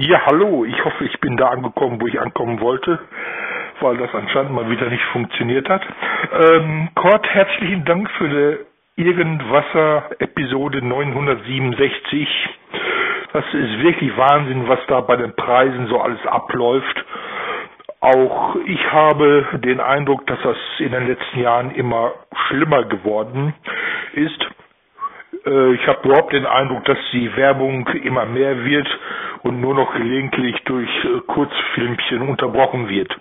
Ja, hallo. Ich hoffe, ich bin da angekommen, wo ich ankommen wollte, weil das anscheinend mal wieder nicht funktioniert hat. Ähm, Kurt, herzlichen Dank für die Irgendwasser-Episode 967. Das ist wirklich Wahnsinn, was da bei den Preisen so alles abläuft. Auch ich habe den Eindruck, dass das in den letzten Jahren immer schlimmer geworden ist. Äh, ich habe überhaupt den Eindruck, dass die Werbung immer mehr wird und nur noch gelegentlich durch äh, Kurzfilmchen unterbrochen wird.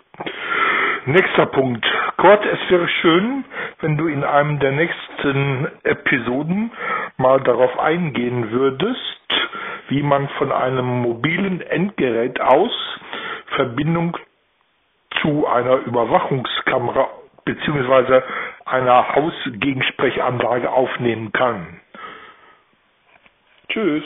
Nächster Punkt. Kurt, es wäre schön, wenn du in einem der nächsten Episoden mal darauf eingehen würdest, wie man von einem mobilen Endgerät aus Verbindung zu einer Überwachungskamera bzw. einer Hausgegensprechanlage aufnehmen kann. Tschüss.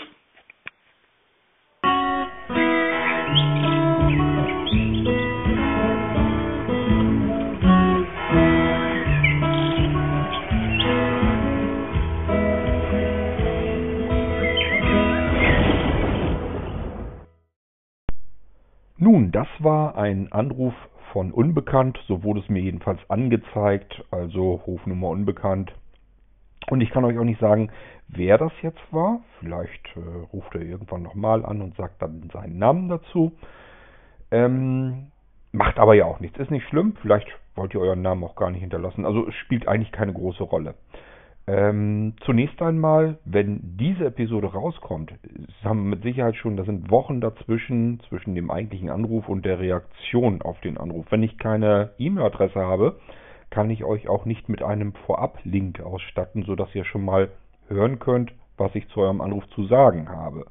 Nun, das war ein Anruf von Unbekannt, so wurde es mir jedenfalls angezeigt, also Rufnummer Unbekannt. Und ich kann euch auch nicht sagen, wer das jetzt war. Vielleicht äh, ruft er irgendwann nochmal an und sagt dann seinen Namen dazu. Ähm, macht aber ja auch nichts. Ist nicht schlimm. Vielleicht wollt ihr euren Namen auch gar nicht hinterlassen. Also es spielt eigentlich keine große Rolle. Ähm, zunächst einmal, wenn diese Episode rauskommt, haben wir mit Sicherheit schon, da sind Wochen dazwischen, zwischen dem eigentlichen Anruf und der Reaktion auf den Anruf. Wenn ich keine E-Mail-Adresse habe, kann ich euch auch nicht mit einem Vorab-Link ausstatten, sodass ihr schon mal hören könnt, was ich zu eurem Anruf zu sagen habe.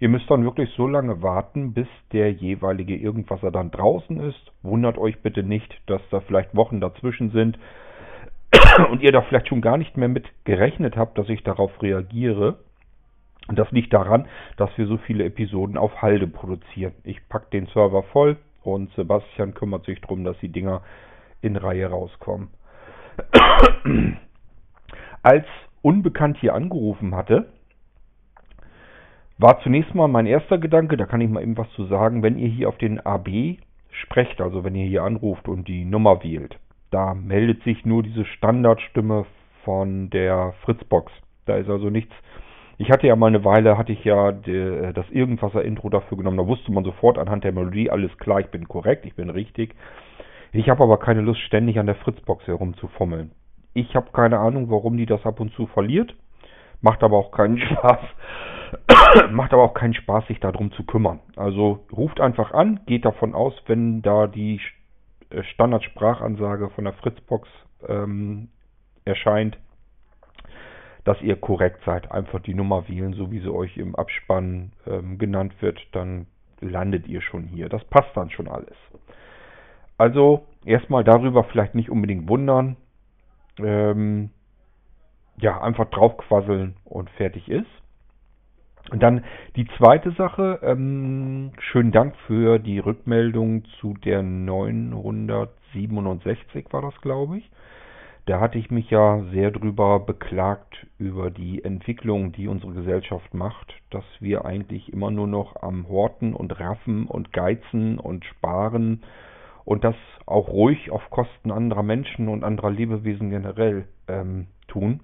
Ihr müsst dann wirklich so lange warten, bis der jeweilige Irgendwasser dann draußen ist. Wundert euch bitte nicht, dass da vielleicht Wochen dazwischen sind und ihr da vielleicht schon gar nicht mehr mit gerechnet habt, dass ich darauf reagiere. Und das liegt daran, dass wir so viele Episoden auf Halde produzieren. Ich packe den Server voll und Sebastian kümmert sich darum, dass die Dinger in Reihe rauskommen. Als Unbekannt hier angerufen hatte, war zunächst mal mein erster Gedanke, da kann ich mal eben was zu sagen, wenn ihr hier auf den AB sprecht, also wenn ihr hier anruft und die Nummer wählt, da meldet sich nur diese Standardstimme von der Fritzbox. Da ist also nichts. Ich hatte ja mal eine Weile, hatte ich ja die, das Irgendwasser-Intro dafür genommen. Da wusste man sofort anhand der Melodie, alles klar, ich bin korrekt, ich bin richtig. Ich habe aber keine Lust, ständig an der Fritzbox herumzufummeln. Ich habe keine Ahnung, warum die das ab und zu verliert. Macht aber auch keinen Spaß. Macht aber auch keinen Spaß, sich darum zu kümmern. Also ruft einfach an, geht davon aus, wenn da die äh, Standardsprachansage von der Fritzbox ähm, erscheint, dass ihr korrekt seid. Einfach die Nummer wählen, so wie sie euch im Abspann ähm, genannt wird, dann landet ihr schon hier. Das passt dann schon alles. Also erstmal darüber vielleicht nicht unbedingt wundern. Ähm, ja, einfach draufquasseln und fertig ist. Und dann die zweite Sache, ähm, schönen Dank für die Rückmeldung zu der 967 war das, glaube ich. Da hatte ich mich ja sehr drüber beklagt über die Entwicklung, die unsere Gesellschaft macht, dass wir eigentlich immer nur noch am Horten und Raffen und Geizen und Sparen und das auch ruhig auf Kosten anderer Menschen und anderer Lebewesen generell ähm, tun.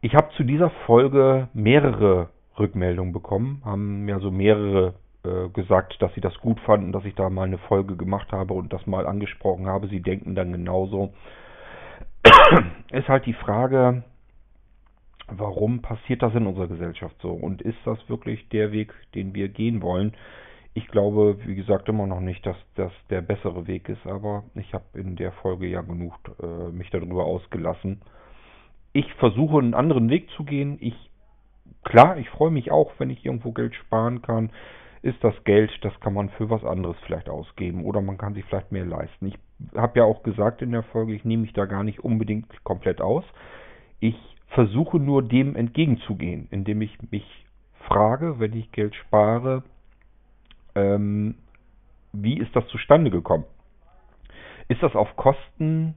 Ich habe zu dieser Folge mehrere Rückmeldungen bekommen, haben ja so mehrere äh, gesagt, dass sie das gut fanden, dass ich da mal eine Folge gemacht habe und das mal angesprochen habe. Sie denken dann genauso. Ist halt die Frage, warum passiert das in unserer Gesellschaft so? Und ist das wirklich der Weg, den wir gehen wollen? Ich glaube, wie gesagt, immer noch nicht, dass das der bessere Weg ist, aber ich habe in der Folge ja genug äh, mich darüber ausgelassen ich versuche einen anderen Weg zu gehen. Ich, klar, ich freue mich auch, wenn ich irgendwo Geld sparen kann. Ist das Geld, das kann man für was anderes vielleicht ausgeben oder man kann sich vielleicht mehr leisten. Ich habe ja auch gesagt in der Folge, ich nehme mich da gar nicht unbedingt komplett aus. Ich versuche nur dem entgegenzugehen, indem ich mich frage, wenn ich Geld spare, ähm, wie ist das zustande gekommen? Ist das auf Kosten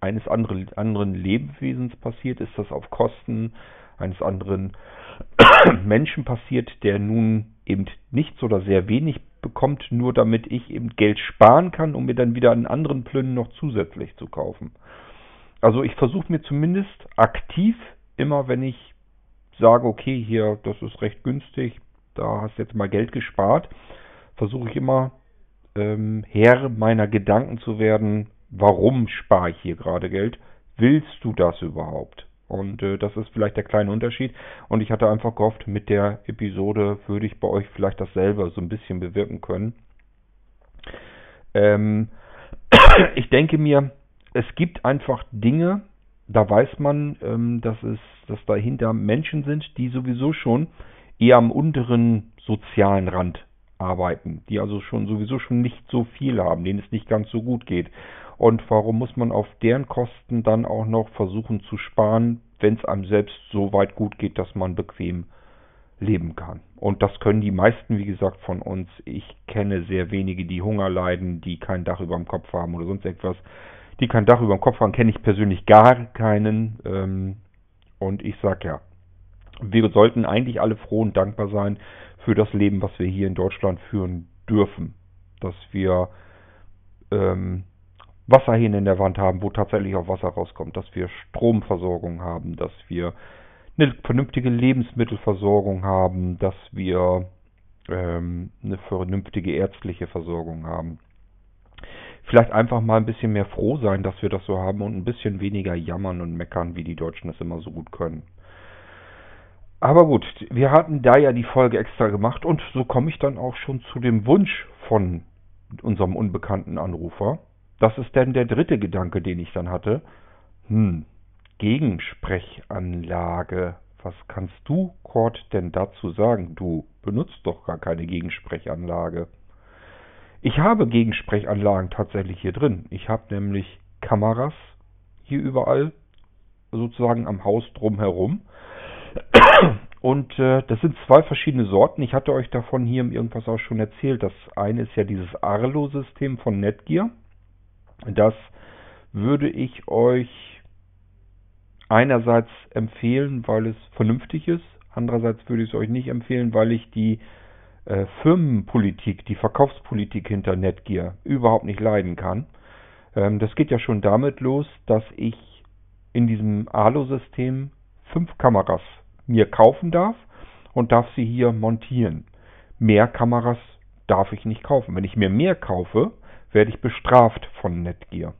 eines anderen, anderen Lebewesens passiert? Ist das auf Kosten eines anderen Menschen passiert, der nun eben nichts oder sehr wenig bekommt, nur damit ich eben Geld sparen kann, um mir dann wieder einen anderen Plünnen noch zusätzlich zu kaufen. Also ich versuche mir zumindest aktiv immer, wenn ich sage, okay, hier, das ist recht günstig, da hast du jetzt mal Geld gespart, versuche ich immer ähm, Herr meiner Gedanken zu werden, warum spare ich hier gerade Geld? Willst du das überhaupt? Und äh, das ist vielleicht der kleine Unterschied. Und ich hatte einfach gehofft, mit der Episode würde ich bei euch vielleicht dasselbe so ein bisschen bewirken können. Ähm, ich denke mir, es gibt einfach Dinge, da weiß man, ähm, dass es, dass dahinter Menschen sind, die sowieso schon eher am unteren sozialen Rand arbeiten, die also schon sowieso schon nicht so viel haben, denen es nicht ganz so gut geht. Und warum muss man auf deren Kosten dann auch noch versuchen zu sparen, wenn es einem selbst so weit gut geht, dass man bequem leben kann? Und das können die meisten, wie gesagt, von uns. Ich kenne sehr wenige, die Hunger leiden, die kein Dach über dem Kopf haben oder sonst etwas. Die kein Dach über dem Kopf haben, kenne ich persönlich gar keinen. Ähm, und ich sage ja, wir sollten eigentlich alle froh und dankbar sein für das Leben, was wir hier in Deutschland führen dürfen. Dass wir ähm, Wasserhähne in der Wand haben, wo tatsächlich auch Wasser rauskommt, dass wir Stromversorgung haben, dass wir eine vernünftige Lebensmittelversorgung haben, dass wir ähm, eine vernünftige ärztliche Versorgung haben. Vielleicht einfach mal ein bisschen mehr froh sein, dass wir das so haben und ein bisschen weniger jammern und meckern, wie die Deutschen es immer so gut können. Aber gut, wir hatten da ja die Folge extra gemacht und so komme ich dann auch schon zu dem Wunsch von unserem unbekannten Anrufer. Das ist dann der dritte Gedanke, den ich dann hatte. Hm, Gegensprechanlage. Was kannst du, Cord, denn dazu sagen? Du benutzt doch gar keine Gegensprechanlage. Ich habe Gegensprechanlagen tatsächlich hier drin. Ich habe nämlich Kameras hier überall, sozusagen am Haus drumherum. Und äh, das sind zwei verschiedene Sorten. Ich hatte euch davon hier im Irgendwas auch schon erzählt. Das eine ist ja dieses Arlo-System von Netgear. Das würde ich euch einerseits empfehlen, weil es vernünftig ist. Andererseits würde ich es euch nicht empfehlen, weil ich die äh, Firmenpolitik, die Verkaufspolitik hinter Netgear überhaupt nicht leiden kann. Ähm, das geht ja schon damit los, dass ich in diesem Alo-System fünf Kameras mir kaufen darf und darf sie hier montieren. Mehr Kameras darf ich nicht kaufen. Wenn ich mir mehr kaufe, werde ich bestraft von Netgear.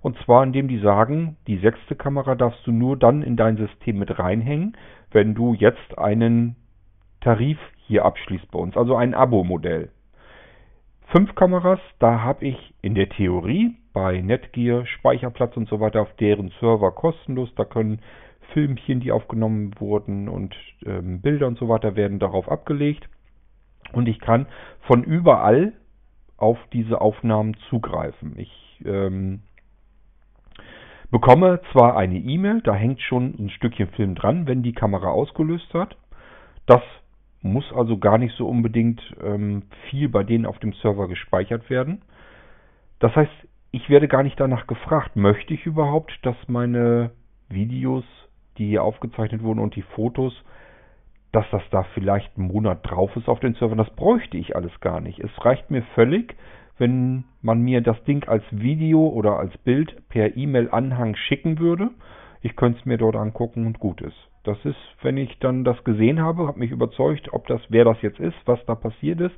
Und zwar indem die sagen, die sechste Kamera darfst du nur dann in dein System mit reinhängen, wenn du jetzt einen Tarif hier abschließt bei uns, also ein Abo-Modell. Fünf Kameras, da habe ich in der Theorie bei Netgear Speicherplatz und so weiter auf deren Server kostenlos. Da können Filmchen, die aufgenommen wurden und ähm, Bilder und so weiter werden darauf abgelegt. Und ich kann von überall auf diese Aufnahmen zugreifen. Ich ähm, bekomme zwar eine E-Mail, da hängt schon ein Stückchen Film dran, wenn die Kamera ausgelöst hat. Das muss also gar nicht so unbedingt ähm, viel bei denen auf dem Server gespeichert werden. Das heißt, ich werde gar nicht danach gefragt, möchte ich überhaupt, dass meine Videos die hier aufgezeichnet wurden und die Fotos, dass das da vielleicht einen Monat drauf ist auf den Servern. Das bräuchte ich alles gar nicht. Es reicht mir völlig, wenn man mir das Ding als Video oder als Bild per E-Mail-Anhang schicken würde. Ich könnte es mir dort angucken und gut ist. Das ist, wenn ich dann das gesehen habe, habe mich überzeugt, ob das, wer das jetzt ist, was da passiert ist.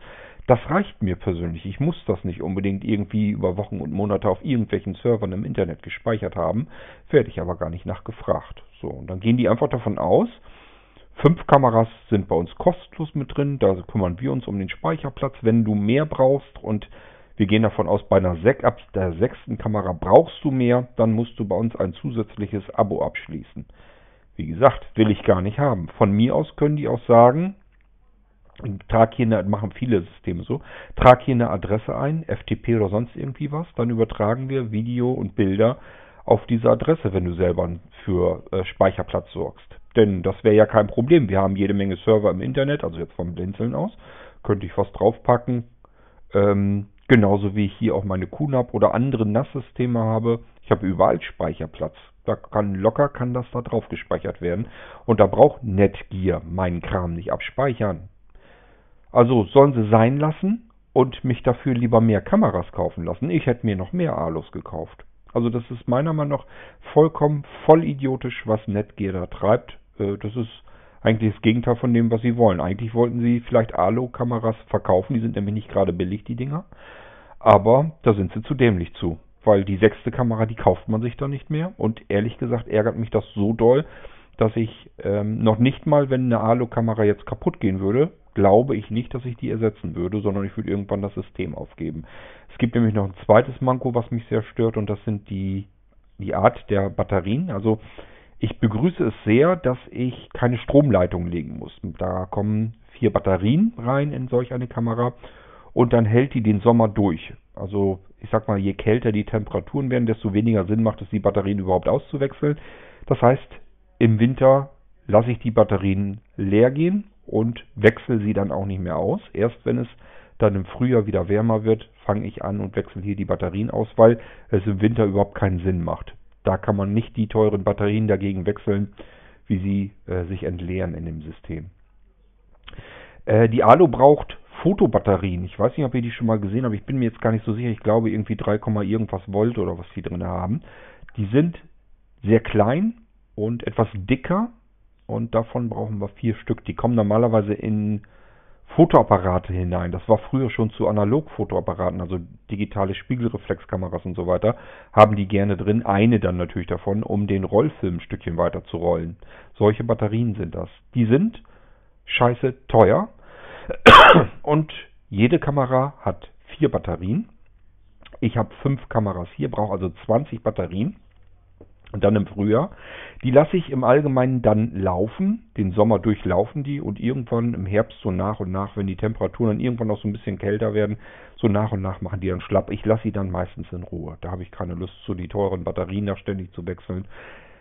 Das reicht mir persönlich. Ich muss das nicht unbedingt irgendwie über Wochen und Monate auf irgendwelchen Servern im Internet gespeichert haben. Werde ich aber gar nicht nachgefragt. So, und dann gehen die einfach davon aus, fünf Kameras sind bei uns kostenlos mit drin. Da kümmern wir uns um den Speicherplatz. Wenn du mehr brauchst und wir gehen davon aus, bei einer Sek ab der sechsten Kamera brauchst du mehr, dann musst du bei uns ein zusätzliches Abo abschließen. Wie gesagt, will ich gar nicht haben. Von mir aus können die auch sagen, trag hier eine, machen viele Systeme so, trag hier eine Adresse ein, FTP oder sonst irgendwie was, dann übertragen wir Video und Bilder auf diese Adresse, wenn du selber für äh, Speicherplatz sorgst. Denn das wäre ja kein Problem. Wir haben jede Menge Server im Internet, also jetzt vom Blinzeln aus, könnte ich was draufpacken. Ähm, genauso wie ich hier auch meine QNAP oder andere NAS-Systeme habe. Ich habe überall Speicherplatz. Da kann locker kann das da drauf gespeichert werden. Und da braucht Netgear meinen Kram nicht abspeichern. Also sollen sie sein lassen und mich dafür lieber mehr Kameras kaufen lassen. Ich hätte mir noch mehr Alus gekauft. Also das ist meiner Meinung nach vollkommen voll idiotisch, was Netgear da treibt. Äh, das ist eigentlich das Gegenteil von dem, was sie wollen. Eigentlich wollten sie vielleicht Alu-Kameras verkaufen, die sind nämlich nicht gerade billig, die Dinger. Aber da sind sie zu dämlich zu. Weil die sechste Kamera, die kauft man sich dann nicht mehr. Und ehrlich gesagt ärgert mich das so doll, dass ich ähm, noch nicht mal, wenn eine Alu-Kamera jetzt kaputt gehen würde, glaube ich nicht, dass ich die ersetzen würde, sondern ich würde irgendwann das System aufgeben. Es gibt nämlich noch ein zweites Manko, was mich sehr stört, und das sind die, die Art der Batterien. Also ich begrüße es sehr, dass ich keine Stromleitung legen muss. Da kommen vier Batterien rein in solch eine Kamera und dann hält die den Sommer durch. Also ich sag mal, je kälter die Temperaturen werden, desto weniger Sinn macht es, die Batterien überhaupt auszuwechseln. Das heißt, im Winter lasse ich die Batterien leer gehen und wechsle sie dann auch nicht mehr aus. Erst wenn es dann im Frühjahr wieder wärmer wird, fange ich an und wechsle hier die Batterien aus, weil es im Winter überhaupt keinen Sinn macht. Da kann man nicht die teuren Batterien dagegen wechseln, wie sie äh, sich entleeren in dem System. Äh, die Alu braucht Fotobatterien. Ich weiß nicht, ob ihr die schon mal gesehen habt. Ich bin mir jetzt gar nicht so sicher. Ich glaube irgendwie 3, irgendwas Volt oder was die drin haben. Die sind sehr klein und etwas dicker und davon brauchen wir vier Stück. Die kommen normalerweise in Fotoapparate hinein. Das war früher schon zu Analogfotoapparaten, also digitale Spiegelreflexkameras und so weiter, haben die gerne drin. Eine dann natürlich davon, um den Rollfilm ein Stückchen weiter zu rollen. Solche Batterien sind das. Die sind scheiße teuer und jede Kamera hat vier Batterien. Ich habe fünf Kameras hier, brauche also 20 Batterien. Und dann im Frühjahr. Die lasse ich im Allgemeinen dann laufen. Den Sommer durchlaufen die und irgendwann im Herbst so nach und nach, wenn die Temperaturen dann irgendwann noch so ein bisschen kälter werden, so nach und nach machen die dann schlapp. Ich lasse sie dann meistens in Ruhe. Da habe ich keine Lust, so die teuren Batterien da ständig zu wechseln.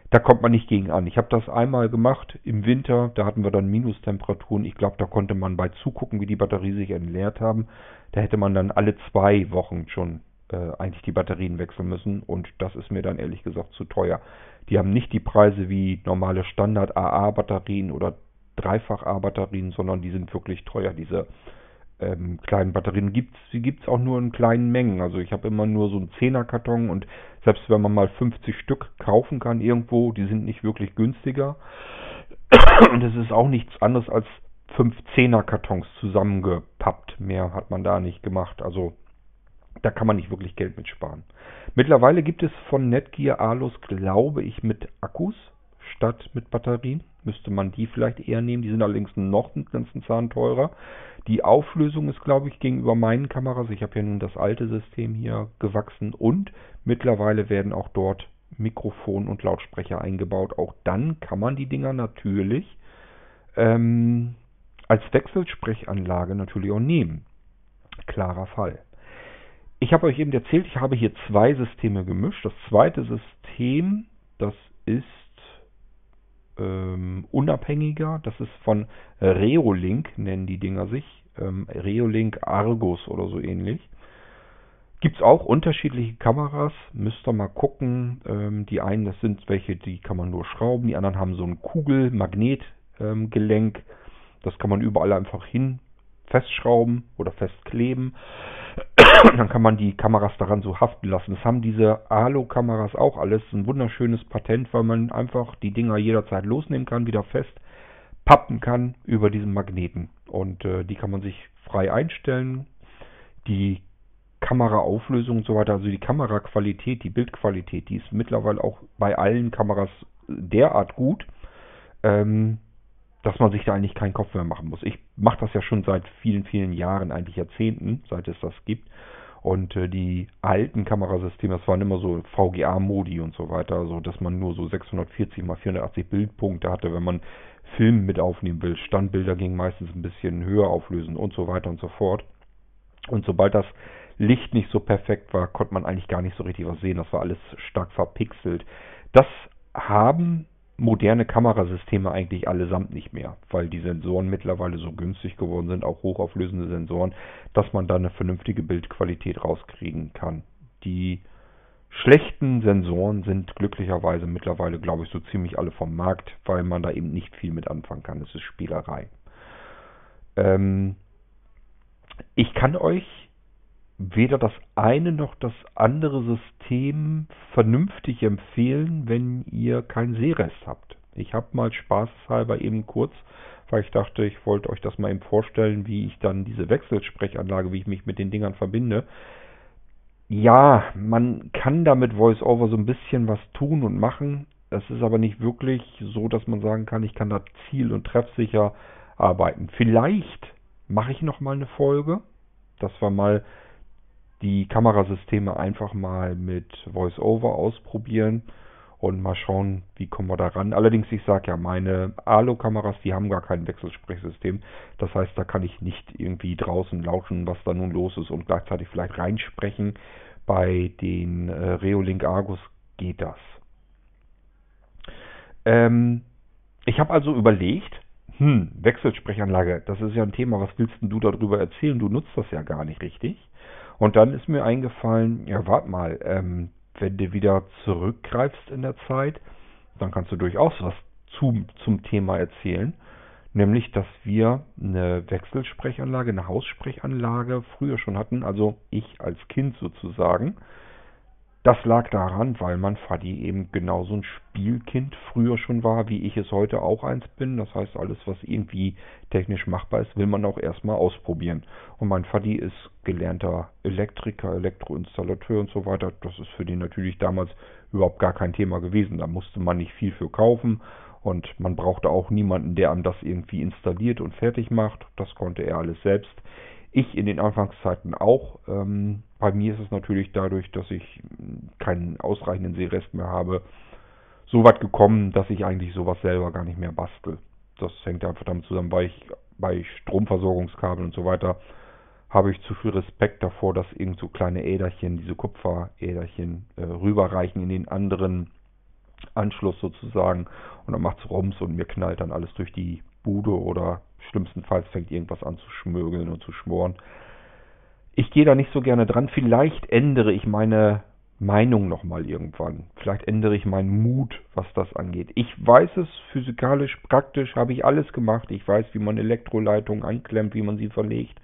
Da kommt man nicht gegen an. Ich habe das einmal gemacht im Winter, da hatten wir dann Minustemperaturen. Ich glaube, da konnte man bei zugucken, wie die Batterie sich entleert haben. Da hätte man dann alle zwei Wochen schon äh, eigentlich die Batterien wechseln müssen und das ist mir dann ehrlich gesagt zu teuer. Die haben nicht die Preise wie normale Standard AA-Batterien oder Dreifach-A-Batterien, sondern die sind wirklich teuer. Diese ähm, kleinen Batterien gibt's, die gibt's auch nur in kleinen Mengen. Also ich habe immer nur so einen Zehner-Karton und selbst wenn man mal 50 Stück kaufen kann irgendwo, die sind nicht wirklich günstiger. Und es ist auch nichts anderes als fünf Zehner-Kartons zusammengepappt. Mehr hat man da nicht gemacht. Also da kann man nicht wirklich Geld mit sparen. Mittlerweile gibt es von Netgear Alus, glaube ich, mit Akkus statt mit Batterien. Müsste man die vielleicht eher nehmen. Die sind allerdings noch einen ganzen Zahn teurer. Die Auflösung ist, glaube ich, gegenüber meinen Kameras, ich habe ja nun das alte System hier gewachsen und mittlerweile werden auch dort Mikrofon und Lautsprecher eingebaut. Auch dann kann man die Dinger natürlich ähm, als Wechselsprechanlage natürlich auch nehmen. Klarer Fall. Ich habe euch eben erzählt, ich habe hier zwei Systeme gemischt. Das zweite System, das ist ähm, unabhängiger. Das ist von Reolink, nennen die Dinger sich. Ähm, Reolink Argus oder so ähnlich. Gibt es auch unterschiedliche Kameras, müsst ihr mal gucken. Ähm, die einen, das sind welche, die kann man nur schrauben, die anderen haben so ein Kugel-Magnetgelenk. das kann man überall einfach hin festschrauben oder festkleben. Dann kann man die Kameras daran so haften lassen. Das haben diese Alu-Kameras auch alles. Ein wunderschönes Patent, weil man einfach die Dinger jederzeit losnehmen kann, wieder fest pappen kann über diesen Magneten. Und äh, die kann man sich frei einstellen. Die Kameraauflösung und so weiter, also die Kameraqualität, die Bildqualität, die ist mittlerweile auch bei allen Kameras derart gut. Ähm, dass man sich da eigentlich keinen Kopf mehr machen muss. Ich mache das ja schon seit vielen, vielen Jahren, eigentlich Jahrzehnten, seit es das gibt. Und äh, die alten Kamerasysteme, das waren immer so VGA-Modi und so weiter, so dass man nur so 640 mal 480 Bildpunkte hatte, wenn man Film mit aufnehmen will. Standbilder gingen meistens ein bisschen höher auflösen und so weiter und so fort. Und sobald das Licht nicht so perfekt war, konnte man eigentlich gar nicht so richtig was sehen. Das war alles stark verpixelt. Das haben moderne Kamerasysteme eigentlich allesamt nicht mehr, weil die Sensoren mittlerweile so günstig geworden sind, auch hochauflösende Sensoren, dass man da eine vernünftige Bildqualität rauskriegen kann. Die schlechten Sensoren sind glücklicherweise mittlerweile, glaube ich, so ziemlich alle vom Markt, weil man da eben nicht viel mit anfangen kann. Es ist Spielerei. Ähm, ich kann euch weder das eine noch das andere System vernünftig empfehlen, wenn ihr keinen Sehrest habt. Ich habe mal spaßhalber eben kurz, weil ich dachte, ich wollte euch das mal eben vorstellen, wie ich dann diese Wechselsprechanlage, wie ich mich mit den Dingern verbinde. Ja, man kann damit VoiceOver so ein bisschen was tun und machen. Es ist aber nicht wirklich so, dass man sagen kann, ich kann da ziel- und treffsicher arbeiten. Vielleicht mache ich noch mal eine Folge, dass wir mal die Kamerasysteme einfach mal mit VoiceOver ausprobieren und mal schauen, wie kommen wir da ran. Allerdings, ich sage ja, meine Alu-Kameras, die haben gar kein Wechselsprechsystem. Das heißt, da kann ich nicht irgendwie draußen lauschen, was da nun los ist und gleichzeitig vielleicht reinsprechen. Bei den äh, Reolink Argus geht das. Ähm, ich habe also überlegt, hm, Wechselsprechanlage, das ist ja ein Thema, was willst du darüber erzählen? Du nutzt das ja gar nicht richtig. Und dann ist mir eingefallen, ja, warte mal, ähm, wenn du wieder zurückgreifst in der Zeit, dann kannst du durchaus was zum, zum Thema erzählen. Nämlich, dass wir eine Wechselsprechanlage, eine Haussprechanlage früher schon hatten, also ich als Kind sozusagen. Das lag daran, weil mein Vati eben genauso ein Spielkind früher schon war, wie ich es heute auch eins bin. Das heißt, alles, was irgendwie technisch machbar ist, will man auch erstmal ausprobieren. Und mein Vati ist gelernter Elektriker, Elektroinstallateur und so weiter. Das ist für den natürlich damals überhaupt gar kein Thema gewesen. Da musste man nicht viel für kaufen und man brauchte auch niemanden, der einem das irgendwie installiert und fertig macht. Das konnte er alles selbst. Ich in den Anfangszeiten auch. Ähm, bei mir ist es natürlich dadurch, dass ich keinen ausreichenden Sehrest mehr habe, so weit gekommen, dass ich eigentlich sowas selber gar nicht mehr bastel. Das hängt einfach damit zusammen, weil ich bei Stromversorgungskabeln und so weiter habe ich zu viel Respekt davor, dass irgend so kleine Äderchen, diese Kupferäderchen, äh, rüberreichen in den anderen Anschluss sozusagen und dann macht es Rums und mir knallt dann alles durch die Bude oder Schlimmstenfalls fängt irgendwas an zu schmögeln und zu schmoren. Ich gehe da nicht so gerne dran. Vielleicht ändere ich meine Meinung nochmal irgendwann. Vielleicht ändere ich meinen Mut, was das angeht. Ich weiß es physikalisch, praktisch, habe ich alles gemacht. Ich weiß, wie man Elektroleitungen anklemmt, wie man sie verlegt.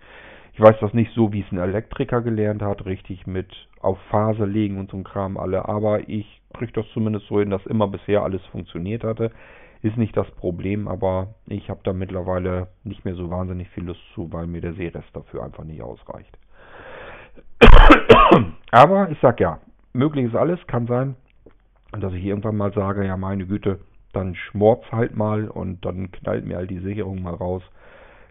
Ich weiß das nicht so, wie es ein Elektriker gelernt hat, richtig mit auf Phase legen und so ein Kram alle. Aber ich kriege das zumindest so hin, dass immer bisher alles funktioniert hatte. Ist nicht das Problem, aber ich habe da mittlerweile nicht mehr so wahnsinnig viel Lust zu, weil mir der Seerest dafür einfach nicht ausreicht. aber ich sag ja, möglich ist alles, kann sein, dass ich irgendwann mal sage, ja meine Güte, dann schmort's halt mal und dann knallt mir all die Sicherung mal raus.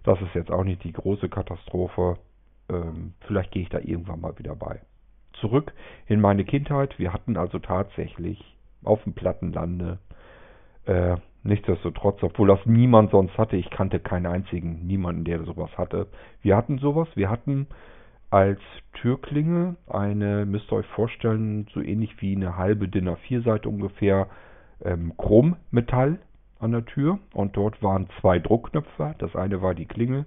Das ist jetzt auch nicht die große Katastrophe. Ähm, vielleicht gehe ich da irgendwann mal wieder bei. Zurück in meine Kindheit. Wir hatten also tatsächlich auf dem Plattenlande äh, Nichtsdestotrotz, obwohl das niemand sonst hatte, ich kannte keinen einzigen, niemanden, der sowas hatte. Wir hatten sowas, wir hatten als Türklinge eine, müsst ihr euch vorstellen, so ähnlich wie eine halbe DIN A4-Seite ungefähr, ähm, Chrommetall an der Tür und dort waren zwei Druckknöpfe, das eine war die Klingel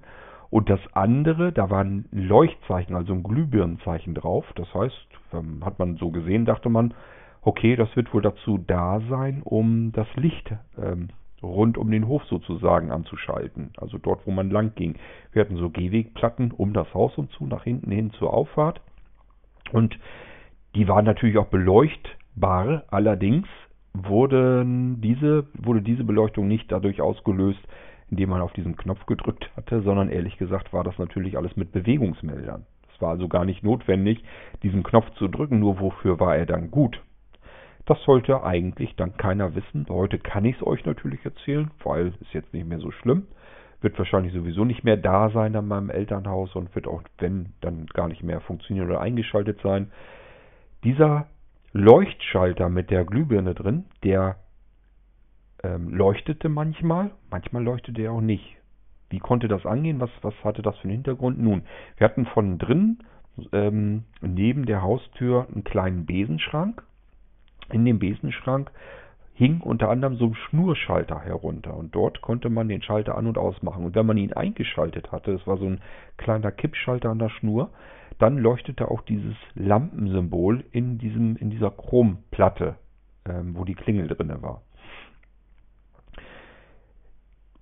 und das andere, da war ein Leuchtzeichen, also ein Glühbirnenzeichen drauf. Das heißt, ähm, hat man so gesehen, dachte man, okay, das wird wohl dazu da sein, um das Licht ähm, rund um den Hof sozusagen anzuschalten. Also dort, wo man lang ging. Wir hatten so Gehwegplatten um das Haus und zu, nach hinten hin zur Auffahrt. Und die waren natürlich auch beleuchtbar. Allerdings wurden diese, wurde diese Beleuchtung nicht dadurch ausgelöst, indem man auf diesen Knopf gedrückt hatte, sondern ehrlich gesagt war das natürlich alles mit Bewegungsmeldern. Es war also gar nicht notwendig, diesen Knopf zu drücken, nur wofür war er dann gut? Das sollte eigentlich dann keiner wissen. Heute kann ich es euch natürlich erzählen, weil es jetzt nicht mehr so schlimm. Wird wahrscheinlich sowieso nicht mehr da sein an meinem Elternhaus und wird auch, wenn, dann gar nicht mehr funktionieren oder eingeschaltet sein. Dieser Leuchtschalter mit der Glühbirne drin, der ähm, leuchtete manchmal, manchmal leuchtete er auch nicht. Wie konnte das angehen? Was, was hatte das für einen Hintergrund? Nun, wir hatten von drin ähm, neben der Haustür einen kleinen Besenschrank in dem Besenschrank hing unter anderem so ein Schnurschalter herunter und dort konnte man den Schalter an- und ausmachen. Und wenn man ihn eingeschaltet hatte, es war so ein kleiner Kippschalter an der Schnur, dann leuchtete auch dieses Lampensymbol in, diesem, in dieser Chromplatte, ähm, wo die Klingel drin war.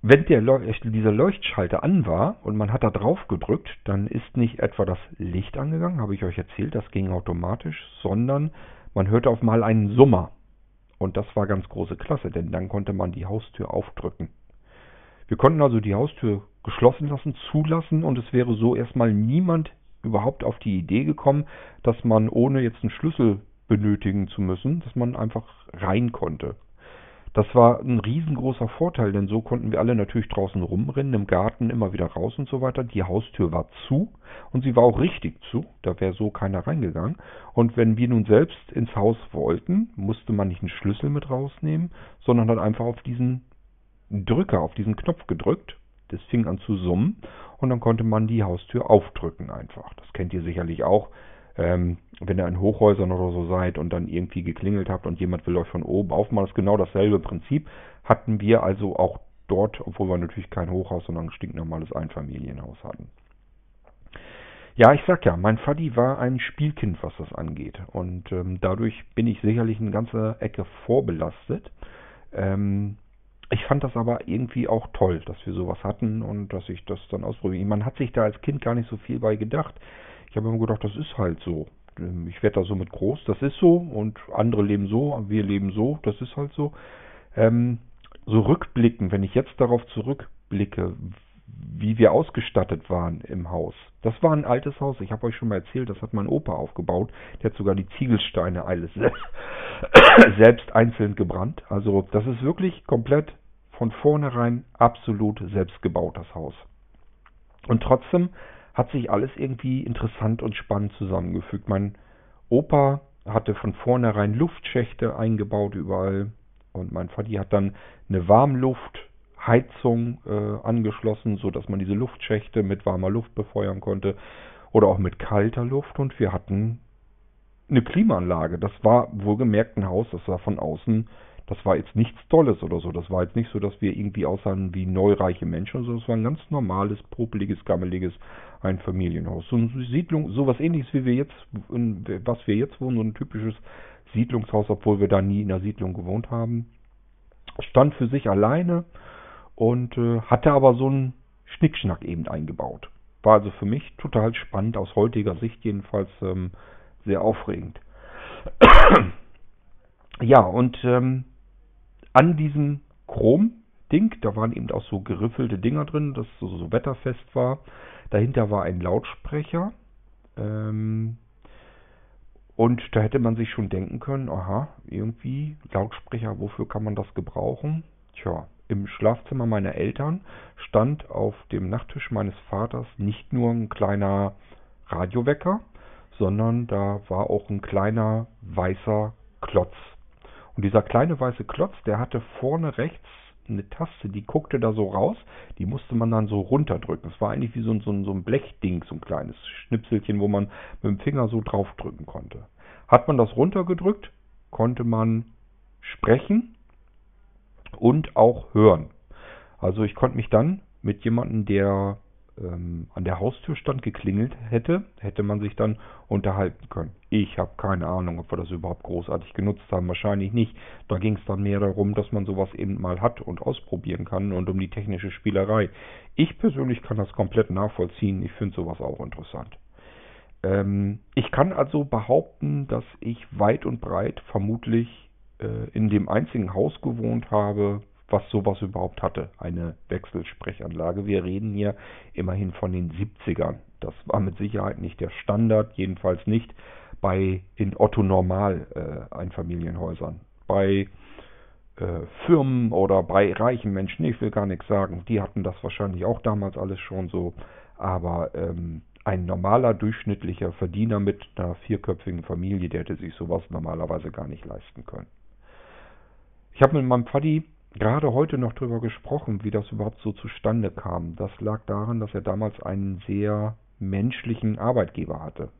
Wenn der dieser Leuchtschalter an war und man hat da drauf gedrückt, dann ist nicht etwa das Licht angegangen, habe ich euch erzählt, das ging automatisch, sondern man hörte auf mal einen Summer. Und das war ganz große Klasse, denn dann konnte man die Haustür aufdrücken. Wir konnten also die Haustür geschlossen lassen, zulassen und es wäre so erstmal niemand überhaupt auf die Idee gekommen, dass man ohne jetzt einen Schlüssel benötigen zu müssen, dass man einfach rein konnte. Das war ein riesengroßer Vorteil, denn so konnten wir alle natürlich draußen rumrennen, im Garten immer wieder raus und so weiter. Die Haustür war zu und sie war auch richtig zu, da wäre so keiner reingegangen. Und wenn wir nun selbst ins Haus wollten, musste man nicht einen Schlüssel mit rausnehmen, sondern hat einfach auf diesen Drücker, auf diesen Knopf gedrückt. Das fing an zu summen und dann konnte man die Haustür aufdrücken einfach. Das kennt ihr sicherlich auch ähm, wenn ihr in Hochhäusern oder so seid und dann irgendwie geklingelt habt und jemand will euch von oben aufmachen, ist genau dasselbe Prinzip. Hatten wir also auch dort, obwohl wir natürlich kein Hochhaus, sondern ein stinknormales Einfamilienhaus hatten. Ja, ich sag ja, mein Faddy war ein Spielkind, was das angeht. Und ähm, dadurch bin ich sicherlich eine ganze Ecke vorbelastet. Ähm, ich fand das aber irgendwie auch toll, dass wir sowas hatten und dass ich das dann ausprobiere. Man hat sich da als Kind gar nicht so viel bei gedacht. Ich habe immer gedacht, das ist halt so. Ähm, ich werde da so mit groß, das ist so und andere leben so, wir leben so, das ist halt so. Ähm, so rückblicken, wenn ich jetzt darauf zurückblicke, wie wir ausgestattet waren im Haus. Das war ein altes Haus, ich habe euch schon mal erzählt, das hat mein Opa aufgebaut. Der hat sogar die Ziegelsteine alles selbst einzeln gebrannt. Also das ist wirklich komplett von vornherein absolut selbst gebaut, das Haus. Und trotzdem hat sich alles irgendwie interessant und spannend zusammengefügt. Mein Opa hatte von vornherein Luftschächte eingebaut überall und mein Vati hat dann eine Warmluftheizung äh, angeschlossen, so dass man diese Luftschächte mit warmer Luft befeuern konnte oder auch mit kalter Luft und wir hatten eine Klimaanlage. Das war wohlgemerkt ein Haus, das war von außen das war jetzt nichts Tolles oder so. Das war jetzt nicht so, dass wir irgendwie aussahen wie neureiche Menschen. sondern es war ein ganz normales, popeliges, gammeliges Einfamilienhaus. So eine Siedlung, sowas ähnliches wie wir jetzt, was wir jetzt wohnen, so ein typisches Siedlungshaus, obwohl wir da nie in der Siedlung gewohnt haben. Stand für sich alleine und äh, hatte aber so einen Schnickschnack eben eingebaut. War also für mich total spannend, aus heutiger Sicht jedenfalls ähm, sehr aufregend. ja, und ähm, an diesem Chrom-Ding, da waren eben auch so geriffelte Dinger drin, das so, so wetterfest war. Dahinter war ein Lautsprecher. Ähm, und da hätte man sich schon denken können, aha, irgendwie Lautsprecher, wofür kann man das gebrauchen? Tja, im Schlafzimmer meiner Eltern stand auf dem Nachttisch meines Vaters nicht nur ein kleiner Radiowecker, sondern da war auch ein kleiner weißer Klotz und dieser kleine weiße Klotz, der hatte vorne rechts eine Taste, die guckte da so raus, die musste man dann so runterdrücken. Es war eigentlich wie so ein, so ein, so ein Blechding, so ein kleines Schnipselchen, wo man mit dem Finger so draufdrücken konnte. Hat man das runtergedrückt, konnte man sprechen und auch hören. Also ich konnte mich dann mit jemandem, der ähm, an der Haustür stand, geklingelt hätte, hätte man sich dann unterhalten können. Ich habe keine Ahnung, ob wir das überhaupt großartig genutzt haben. Wahrscheinlich nicht. Da ging es dann mehr darum, dass man sowas eben mal hat und ausprobieren kann und um die technische Spielerei. Ich persönlich kann das komplett nachvollziehen. Ich finde sowas auch interessant. Ähm, ich kann also behaupten, dass ich weit und breit vermutlich äh, in dem einzigen Haus gewohnt habe, was sowas überhaupt hatte, eine Wechselsprechanlage. Wir reden hier immerhin von den 70ern. Das war mit Sicherheit nicht der Standard, jedenfalls nicht bei in Otto Normal äh, Einfamilienhäusern. Bei äh, Firmen oder bei reichen Menschen, ich will gar nichts sagen, die hatten das wahrscheinlich auch damals alles schon so, aber ähm, ein normaler durchschnittlicher Verdiener mit einer vierköpfigen Familie, der hätte sich sowas normalerweise gar nicht leisten können. Ich habe mit meinem Paddy gerade heute noch darüber gesprochen, wie das überhaupt so zustande kam. Das lag daran, dass er damals einen sehr menschlichen Arbeitgeber hatte.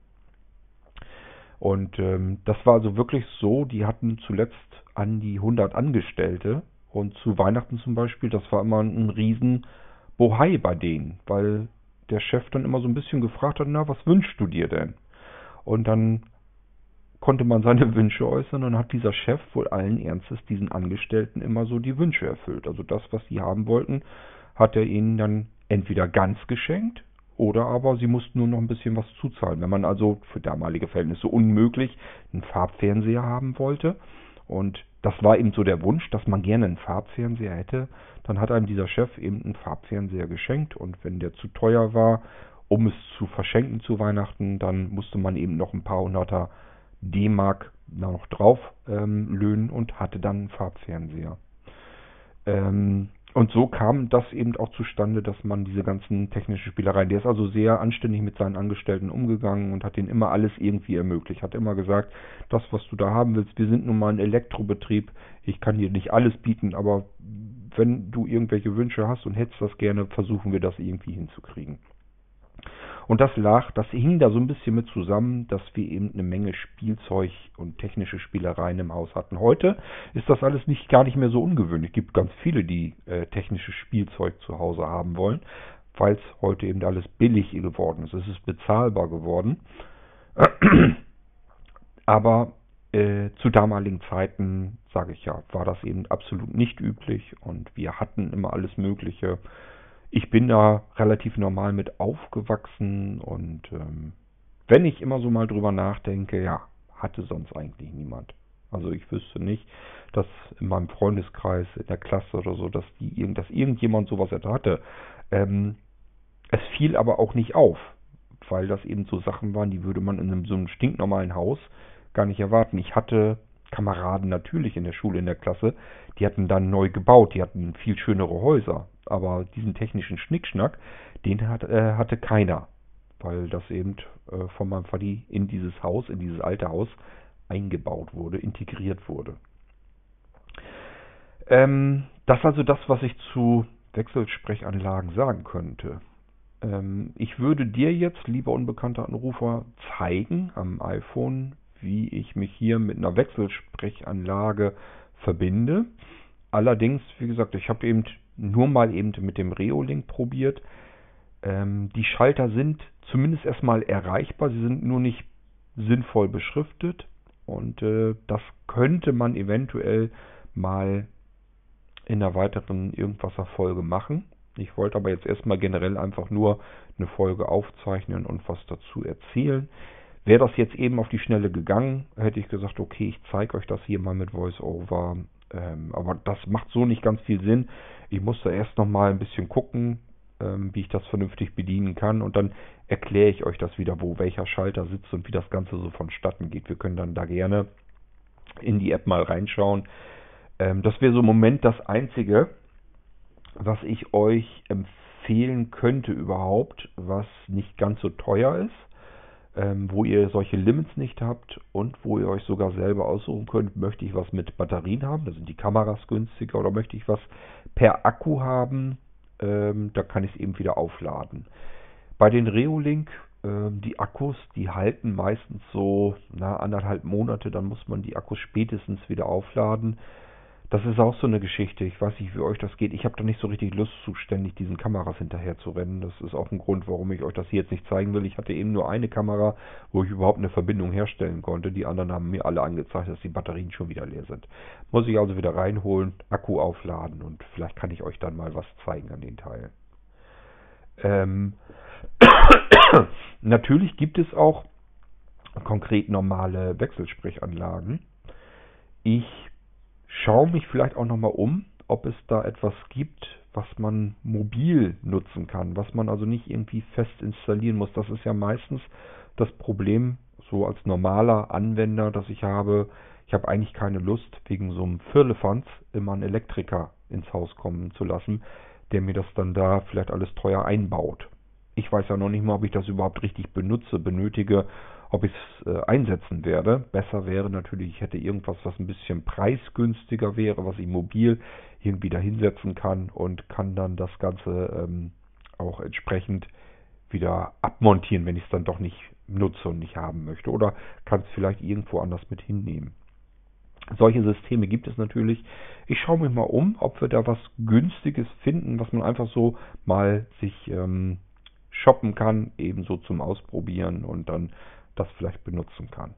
Und ähm, das war also wirklich so, die hatten zuletzt an die 100 Angestellte und zu Weihnachten zum Beispiel, das war immer ein riesen Bohai bei denen, weil der Chef dann immer so ein bisschen gefragt hat, na, was wünschst du dir denn? Und dann konnte man seine Wünsche äußern und hat dieser Chef wohl allen Ernstes diesen Angestellten immer so die Wünsche erfüllt. Also das, was sie haben wollten, hat er ihnen dann entweder ganz geschenkt oder aber sie mussten nur noch ein bisschen was zuzahlen. Wenn man also für damalige Verhältnisse unmöglich einen Farbfernseher haben wollte und das war eben so der Wunsch, dass man gerne einen Farbfernseher hätte, dann hat einem dieser Chef eben einen Farbfernseher geschenkt und wenn der zu teuer war, um es zu verschenken zu Weihnachten, dann musste man eben noch ein paar hunderter D-Mark noch drauf ähm, löhnen und hatte dann einen Farbfernseher. Ähm, und so kam das eben auch zustande, dass man diese ganzen technischen Spielereien, der ist also sehr anständig mit seinen Angestellten umgegangen und hat denen immer alles irgendwie ermöglicht. Hat immer gesagt, das, was du da haben willst, wir sind nun mal ein Elektrobetrieb, ich kann dir nicht alles bieten, aber wenn du irgendwelche Wünsche hast und hättest das gerne, versuchen wir das irgendwie hinzukriegen. Und das lag, das hing da so ein bisschen mit zusammen, dass wir eben eine Menge Spielzeug und technische Spielereien im Haus hatten. Heute ist das alles nicht gar nicht mehr so ungewöhnlich. Es gibt ganz viele, die äh, technisches Spielzeug zu Hause haben wollen, weil es heute eben alles billig geworden ist. Es ist bezahlbar geworden. Aber äh, zu damaligen Zeiten, sage ich ja, war das eben absolut nicht üblich und wir hatten immer alles Mögliche ich bin da relativ normal mit aufgewachsen und ähm, wenn ich immer so mal drüber nachdenke, ja, hatte sonst eigentlich niemand. Also ich wüsste nicht, dass in meinem Freundeskreis, in der Klasse oder so, dass die dass irgendjemand sowas hatte. Ähm, es fiel aber auch nicht auf, weil das eben so Sachen waren, die würde man in einem, so einem stinknormalen Haus gar nicht erwarten. Ich hatte Kameraden natürlich in der Schule, in der Klasse, die hatten dann neu gebaut, die hatten viel schönere Häuser aber diesen technischen Schnickschnack, den hat, äh, hatte keiner, weil das eben äh, von meinem Vati in dieses Haus, in dieses alte Haus eingebaut wurde, integriert wurde. Ähm, das ist also das, was ich zu Wechselsprechanlagen sagen könnte. Ähm, ich würde dir jetzt, lieber unbekannter Anrufer, zeigen am iPhone, wie ich mich hier mit einer Wechselsprechanlage verbinde. Allerdings, wie gesagt, ich habe eben nur mal eben mit dem Reolink probiert. Ähm, die Schalter sind zumindest erstmal erreichbar, sie sind nur nicht sinnvoll beschriftet und äh, das könnte man eventuell mal in einer weiteren irgendwaser Folge machen. Ich wollte aber jetzt erstmal generell einfach nur eine Folge aufzeichnen und was dazu erzählen. Wäre das jetzt eben auf die Schnelle gegangen, hätte ich gesagt, okay, ich zeige euch das hier mal mit VoiceOver. Ähm, aber das macht so nicht ganz viel Sinn. Ich musste erst noch mal ein bisschen gucken, ähm, wie ich das vernünftig bedienen kann und dann erkläre ich euch das wieder, wo welcher Schalter sitzt und wie das Ganze so vonstatten geht. Wir können dann da gerne in die App mal reinschauen. Ähm, das wäre so im Moment das Einzige, was ich euch empfehlen könnte überhaupt, was nicht ganz so teuer ist ähm, wo ihr solche Limits nicht habt und wo ihr euch sogar selber aussuchen könnt, möchte ich was mit Batterien haben, da sind die Kameras günstiger, oder möchte ich was per Akku haben, ähm, da kann ich es eben wieder aufladen. Bei den Reolink, ähm, die Akkus, die halten meistens so na, anderthalb Monate, dann muss man die Akkus spätestens wieder aufladen. Das ist auch so eine Geschichte. Ich weiß nicht, wie euch das geht. Ich habe da nicht so richtig Lust, zuständig diesen Kameras hinterher zu rennen. Das ist auch ein Grund, warum ich euch das hier jetzt nicht zeigen will. Ich hatte eben nur eine Kamera, wo ich überhaupt eine Verbindung herstellen konnte. Die anderen haben mir alle angezeigt, dass die Batterien schon wieder leer sind. Muss ich also wieder reinholen, Akku aufladen und vielleicht kann ich euch dann mal was zeigen an den Teilen. Ähm Natürlich gibt es auch konkret normale Wechselsprechanlagen. Ich schaue mich vielleicht auch nochmal um, ob es da etwas gibt, was man mobil nutzen kann, was man also nicht irgendwie fest installieren muss. Das ist ja meistens das Problem, so als normaler Anwender, dass ich habe, ich habe eigentlich keine Lust, wegen so einem Firlefanz immer einen Elektriker ins Haus kommen zu lassen, der mir das dann da vielleicht alles teuer einbaut. Ich weiß ja noch nicht mal, ob ich das überhaupt richtig benutze, benötige ob ich es äh, einsetzen werde. Besser wäre natürlich, ich hätte irgendwas, was ein bisschen preisgünstiger wäre, was ich mobil irgendwie da hinsetzen kann und kann dann das Ganze ähm, auch entsprechend wieder abmontieren, wenn ich es dann doch nicht nutze und nicht haben möchte. Oder kann es vielleicht irgendwo anders mit hinnehmen. Solche Systeme gibt es natürlich. Ich schaue mich mal um, ob wir da was Günstiges finden, was man einfach so mal sich ähm, shoppen kann, ebenso zum Ausprobieren und dann das vielleicht benutzen kann.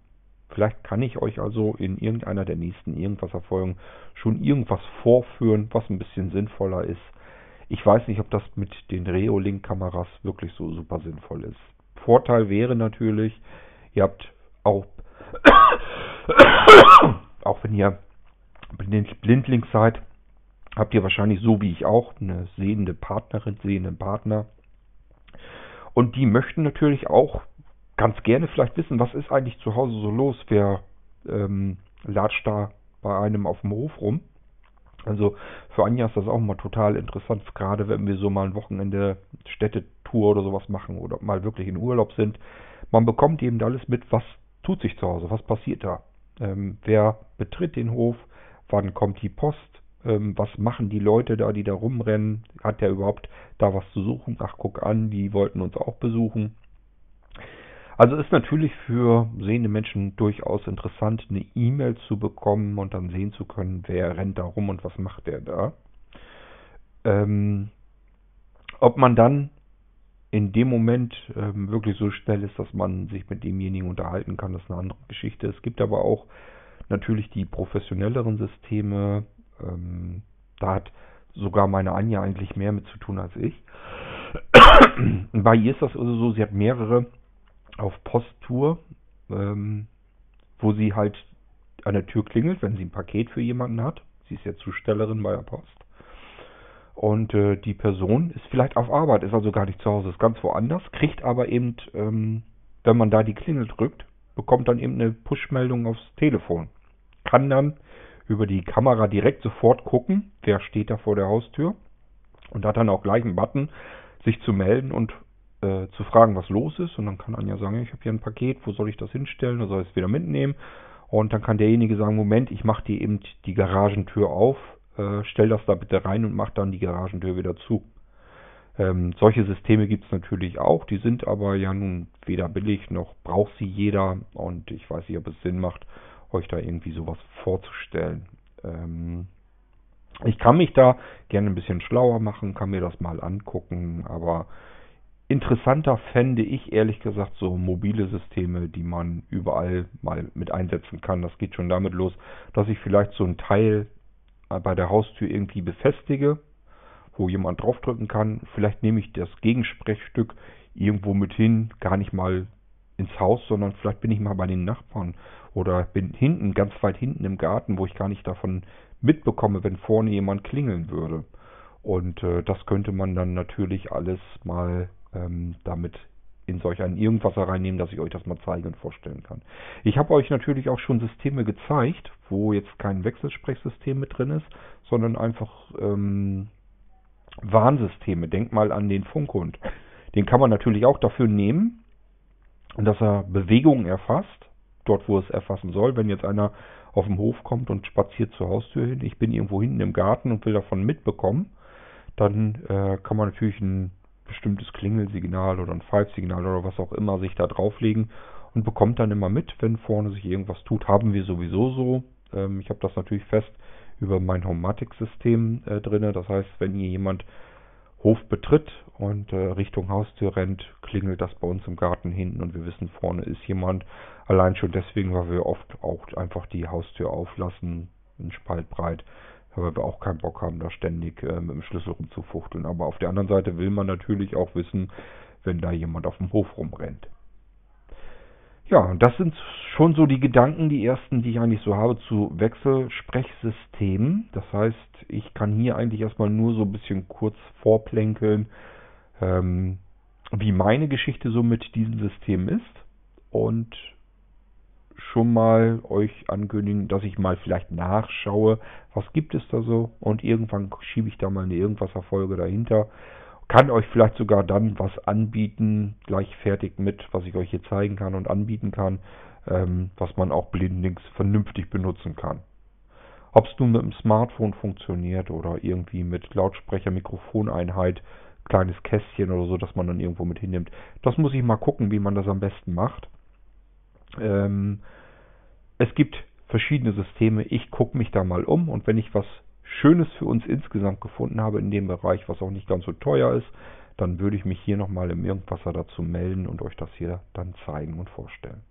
Vielleicht kann ich euch also in irgendeiner der nächsten Irgendwas-Erfolgen schon irgendwas vorführen, was ein bisschen sinnvoller ist. Ich weiß nicht, ob das mit den Reolink-Kameras wirklich so super sinnvoll ist. Vorteil wäre natürlich, ihr habt auch, auch wenn ihr blindlings seid, habt ihr wahrscheinlich so wie ich auch eine sehende Partnerin, sehenden Partner. Und die möchten natürlich auch ganz gerne vielleicht wissen, was ist eigentlich zu Hause so los? Wer ähm, latscht da bei einem auf dem Hof rum? Also für Anja ist das auch mal total interessant, gerade wenn wir so mal ein Wochenende Städtetour oder sowas machen oder mal wirklich in Urlaub sind. Man bekommt eben alles mit, was tut sich zu Hause, was passiert da. Ähm, wer betritt den Hof, wann kommt die Post, ähm, was machen die Leute da, die da rumrennen, hat der überhaupt da was zu suchen? Ach, guck an, die wollten uns auch besuchen. Also ist natürlich für sehende Menschen durchaus interessant, eine E-Mail zu bekommen und dann sehen zu können, wer rennt da rum und was macht der da. Ähm, ob man dann in dem Moment ähm, wirklich so schnell ist, dass man sich mit demjenigen unterhalten kann, das ist eine andere Geschichte. Es gibt aber auch natürlich die professionelleren Systeme. Ähm, da hat sogar meine Anja eigentlich mehr mit zu tun als ich. Bei ihr ist das also so, sie hat mehrere auf Posttour, ähm, wo sie halt an der Tür klingelt, wenn sie ein Paket für jemanden hat. Sie ist ja Zustellerin bei der Post. Und äh, die Person ist vielleicht auf Arbeit, ist also gar nicht zu Hause, ist ganz woanders, kriegt aber eben, ähm, wenn man da die Klingel drückt, bekommt dann eben eine Push-Meldung aufs Telefon. Kann dann über die Kamera direkt sofort gucken, wer steht da vor der Haustür und hat dann auch gleich einen Button, sich zu melden und äh, zu fragen, was los ist. Und dann kann Anja sagen, ich habe hier ein Paket, wo soll ich das hinstellen? Oder soll ich es wieder mitnehmen? Und dann kann derjenige sagen, Moment, ich mache dir eben die Garagentür auf, äh, stell das da bitte rein und mach dann die Garagentür wieder zu. Ähm, solche Systeme gibt es natürlich auch, die sind aber ja nun weder billig noch braucht sie jeder und ich weiß nicht, ob es Sinn macht, euch da irgendwie sowas vorzustellen. Ähm, ich kann mich da gerne ein bisschen schlauer machen, kann mir das mal angucken, aber Interessanter fände ich ehrlich gesagt so mobile Systeme, die man überall mal mit einsetzen kann. Das geht schon damit los, dass ich vielleicht so ein Teil bei der Haustür irgendwie befestige, wo jemand draufdrücken kann. Vielleicht nehme ich das Gegensprechstück irgendwo mit hin, gar nicht mal ins Haus, sondern vielleicht bin ich mal bei den Nachbarn oder bin hinten, ganz weit hinten im Garten, wo ich gar nicht davon mitbekomme, wenn vorne jemand klingeln würde. Und äh, das könnte man dann natürlich alles mal ähm, damit in solch ein Irgendwasser reinnehmen, dass ich euch das mal zeigen und vorstellen kann. Ich habe euch natürlich auch schon Systeme gezeigt, wo jetzt kein Wechselsprechsystem mit drin ist, sondern einfach ähm, Warnsysteme. Denkt mal an den Funkhund. Den kann man natürlich auch dafür nehmen, dass er Bewegungen erfasst, dort wo es erfassen soll. Wenn jetzt einer auf dem Hof kommt und spaziert zur Haustür hin, ich bin irgendwo hinten im Garten und will davon mitbekommen, dann äh, kann man natürlich ein bestimmtes Klingelsignal oder ein Pfeifsignal oder was auch immer sich da drauflegen und bekommt dann immer mit, wenn vorne sich irgendwas tut. Haben wir sowieso so. Ähm, ich habe das natürlich fest über mein Homematic-System äh, drin. Das heißt, wenn hier jemand Hof betritt und äh, Richtung Haustür rennt, klingelt das bei uns im Garten hinten und wir wissen, vorne ist jemand. Allein schon deswegen, weil wir oft auch einfach die Haustür auflassen, einen Spalt breit, weil wir auch keinen Bock haben, da ständig äh, mit dem Schlüssel rumzufuchteln. Aber auf der anderen Seite will man natürlich auch wissen, wenn da jemand auf dem Hof rumrennt. Ja, das sind schon so die Gedanken, die ersten, die ich eigentlich so habe zu Wechselsprechsystemen. Das heißt, ich kann hier eigentlich erstmal nur so ein bisschen kurz vorplänkeln, ähm, wie meine Geschichte so mit diesem System ist. Und schon mal euch ankündigen, dass ich mal vielleicht nachschaue, was gibt es da so und irgendwann schiebe ich da mal eine Irgendwas-Erfolge dahinter. Kann euch vielleicht sogar dann was anbieten, gleich fertig mit, was ich euch hier zeigen kann und anbieten kann, ähm, was man auch blindlings vernünftig benutzen kann. Ob es nun mit dem Smartphone funktioniert oder irgendwie mit Lautsprecher, Mikrofoneinheit, kleines Kästchen oder so, das man dann irgendwo mit hinnimmt. Das muss ich mal gucken, wie man das am besten macht. Ähm, es gibt verschiedene Systeme. Ich gucke mich da mal um und wenn ich was Schönes für uns insgesamt gefunden habe in dem Bereich, was auch nicht ganz so teuer ist, dann würde ich mich hier nochmal im Irgendwasser dazu melden und euch das hier dann zeigen und vorstellen.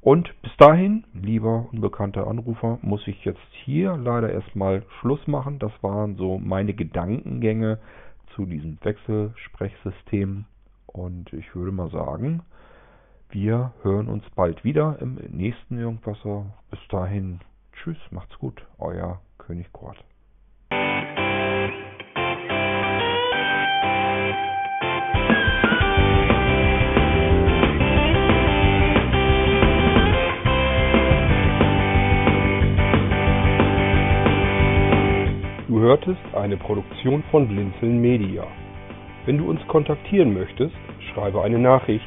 Und bis dahin, lieber unbekannter Anrufer, muss ich jetzt hier leider erstmal Schluss machen. Das waren so meine Gedankengänge zu diesem Wechselsprechsystem. Und ich würde mal sagen, wir hören uns bald wieder im nächsten Irgendwasser. Bis dahin, tschüss, macht's gut, euer König Kurt. Du hörtest eine Produktion von Blinzeln Media. Wenn du uns kontaktieren möchtest, schreibe eine Nachricht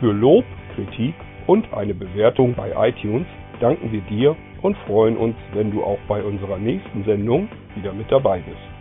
Für Lob, Kritik und eine Bewertung bei iTunes danken wir dir und freuen uns, wenn du auch bei unserer nächsten Sendung wieder mit dabei bist.